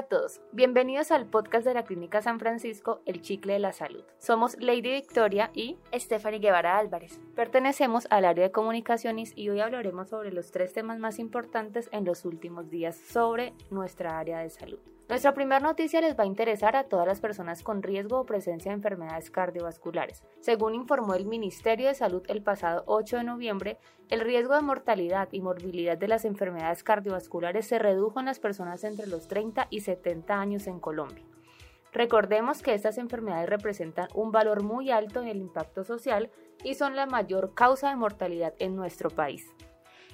Hola a todos, bienvenidos al podcast de la Clínica San Francisco, El Chicle de la Salud. Somos Lady Victoria y Stephanie Guevara Álvarez. Pertenecemos al área de comunicaciones y hoy hablaremos sobre los tres temas más importantes en los últimos días sobre nuestra área de salud. Nuestra primera noticia les va a interesar a todas las personas con riesgo o presencia de enfermedades cardiovasculares. Según informó el Ministerio de Salud el pasado 8 de noviembre, el riesgo de mortalidad y morbilidad de las enfermedades cardiovasculares se redujo en las personas entre los 30 y 70 años en Colombia. Recordemos que estas enfermedades representan un valor muy alto en el impacto social y son la mayor causa de mortalidad en nuestro país.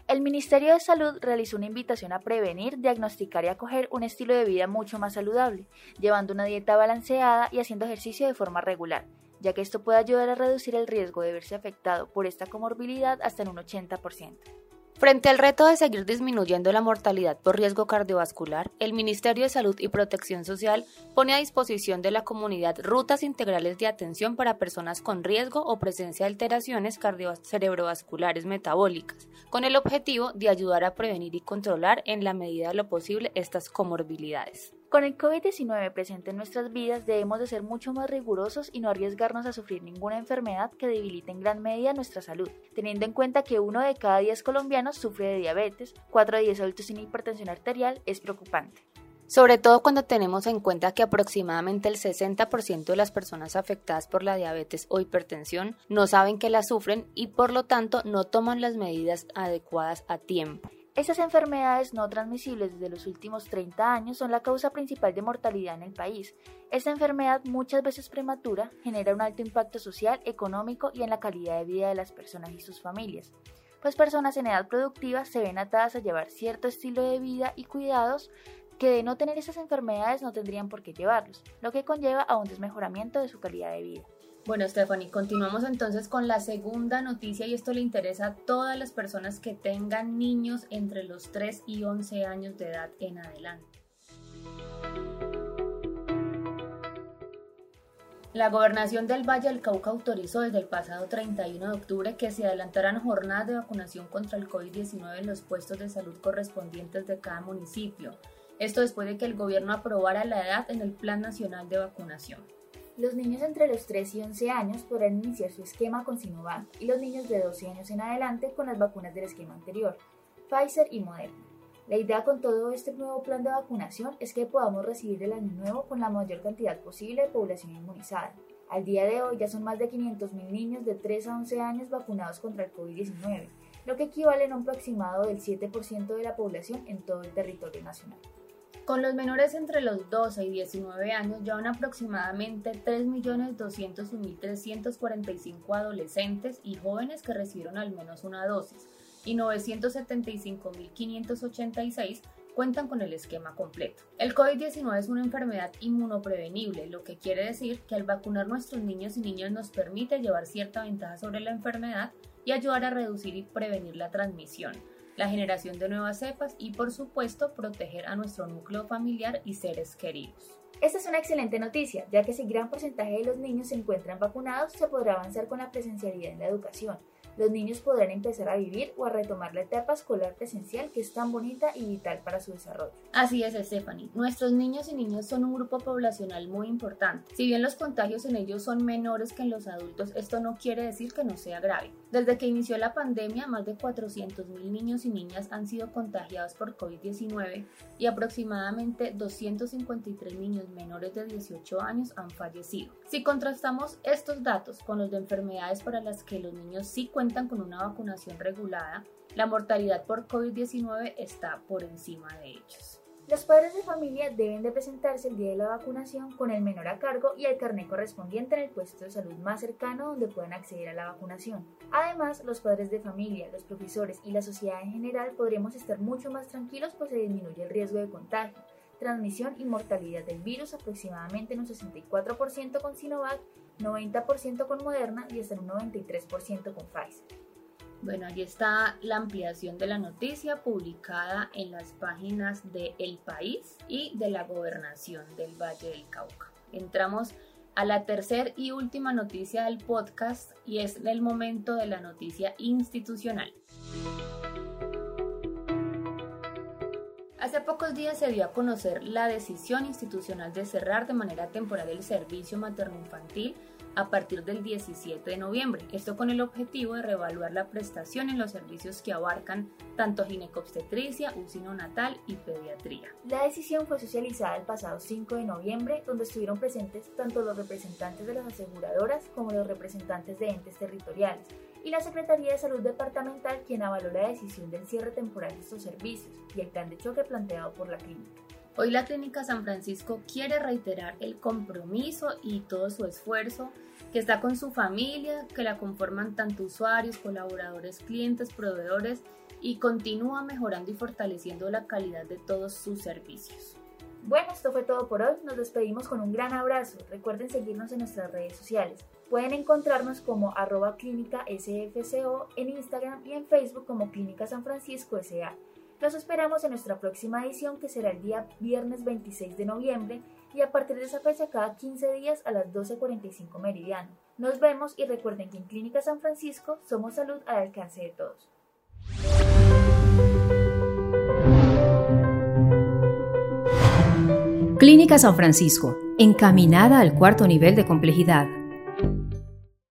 El Ministerio de Salud realizó una invitación a prevenir, diagnosticar y acoger un estilo de vida mucho más saludable, llevando una dieta balanceada y haciendo ejercicio de forma regular, ya que esto puede ayudar a reducir el riesgo de verse afectado por esta comorbilidad hasta en un 80%. Frente al reto de seguir disminuyendo la mortalidad por riesgo cardiovascular, el Ministerio de Salud y Protección Social pone a disposición de la comunidad rutas integrales de atención para personas con riesgo o presencia de alteraciones cerebrovasculares metabólicas, con el objetivo de ayudar a prevenir y controlar en la medida de lo posible estas comorbilidades. Con el COVID-19 presente en nuestras vidas debemos de ser mucho más rigurosos y no arriesgarnos a sufrir ninguna enfermedad que debilite en gran medida nuestra salud, teniendo en cuenta que uno de cada 10 colombianos sufre de diabetes, 4 de 10 adultos sin hipertensión arterial es preocupante. Sobre todo cuando tenemos en cuenta que aproximadamente el 60% de las personas afectadas por la diabetes o hipertensión no saben que la sufren y por lo tanto no toman las medidas adecuadas a tiempo. Estas enfermedades no transmisibles desde los últimos 30 años son la causa principal de mortalidad en el país. Esta enfermedad, muchas veces prematura, genera un alto impacto social, económico y en la calidad de vida de las personas y sus familias, pues personas en edad productiva se ven atadas a llevar cierto estilo de vida y cuidados que de no tener esas enfermedades no tendrían por qué llevarlos, lo que conlleva a un desmejoramiento de su calidad de vida. Bueno, Stephanie, continuamos entonces con la segunda noticia y esto le interesa a todas las personas que tengan niños entre los 3 y 11 años de edad en adelante. La gobernación del Valle del Cauca autorizó desde el pasado 31 de octubre que se adelantaran jornadas de vacunación contra el COVID-19 en los puestos de salud correspondientes de cada municipio. Esto después de que el gobierno aprobara la edad en el Plan Nacional de Vacunación. Los niños entre los 3 y 11 años podrán iniciar su esquema con Sinovac y los niños de 12 años en adelante con las vacunas del esquema anterior, Pfizer y Moderna. La idea con todo este nuevo plan de vacunación es que podamos recibir el año nuevo con la mayor cantidad posible de población inmunizada. Al día de hoy ya son más de 500.000 niños de 3 a 11 años vacunados contra el COVID-19, lo que equivale a un aproximado del 7% de la población en todo el territorio nacional. Con los menores entre los 12 y 19 años ya van aproximadamente 3.201.345 adolescentes y jóvenes que recibieron al menos una dosis y 975.586 cuentan con el esquema completo. El COVID-19 es una enfermedad inmunoprevenible, lo que quiere decir que al vacunar nuestros niños y niñas nos permite llevar cierta ventaja sobre la enfermedad y ayudar a reducir y prevenir la transmisión la generación de nuevas cepas y por supuesto proteger a nuestro núcleo familiar y seres queridos. Esta es una excelente noticia, ya que si gran porcentaje de los niños se encuentran vacunados, se podrá avanzar con la presencialidad en la educación, los niños podrán empezar a vivir o a retomar la etapa escolar presencial que es tan bonita y vital para su desarrollo. Así es, Stephanie. Nuestros niños y niñas son un grupo poblacional muy importante. Si bien los contagios en ellos son menores que en los adultos, esto no quiere decir que no sea grave. Desde que inició la pandemia, más de 400.000 niños y niñas han sido contagiados por COVID-19 y aproximadamente 253 niños menores de 18 años han fallecido. Si contrastamos estos datos con los de enfermedades para las que los niños sí cuentan con una vacunación regulada, la mortalidad por COVID-19 está por encima de ellos. Los padres de familia deben de presentarse el día de la vacunación con el menor a cargo y el carnet correspondiente en el puesto de salud más cercano donde puedan acceder a la vacunación. Además, los padres de familia, los profesores y la sociedad en general podremos estar mucho más tranquilos pues se disminuye el riesgo de contagio, transmisión y mortalidad del virus aproximadamente en un 64% con Sinovac 90% con Moderna y hasta un 93% con Pfizer. Bueno, ahí está la ampliación de la noticia publicada en las páginas de El País y de la Gobernación del Valle del Cauca. Entramos a la tercera y última noticia del podcast y es el momento de la noticia institucional. Hace pocos días se dio a conocer la decisión institucional de cerrar de manera temporal el servicio materno-infantil a partir del 17 de noviembre. Esto con el objetivo de reevaluar la prestación en los servicios que abarcan tanto ginecobstetricia, usino natal y pediatría. La decisión fue socializada el pasado 5 de noviembre, donde estuvieron presentes tanto los representantes de las aseguradoras como los representantes de entes territoriales y la Secretaría de Salud Departamental quien avaló la decisión del cierre temporal de estos servicios y el plan de choque planteado por la clínica. Hoy la Clínica San Francisco quiere reiterar el compromiso y todo su esfuerzo que está con su familia, que la conforman tanto usuarios, colaboradores, clientes, proveedores y continúa mejorando y fortaleciendo la calidad de todos sus servicios. Bueno, esto fue todo por hoy. Nos despedimos con un gran abrazo. Recuerden seguirnos en nuestras redes sociales. Pueden encontrarnos como arroba clínica SFCO en Instagram y en Facebook como Clínica San Francisco SA. Los esperamos en nuestra próxima edición que será el día viernes 26 de noviembre y a partir de esa fecha cada 15 días a las 12.45 meridiano. Nos vemos y recuerden que en Clínica San Francisco somos salud al alcance de todos. Clínica San Francisco, encaminada al cuarto nivel de complejidad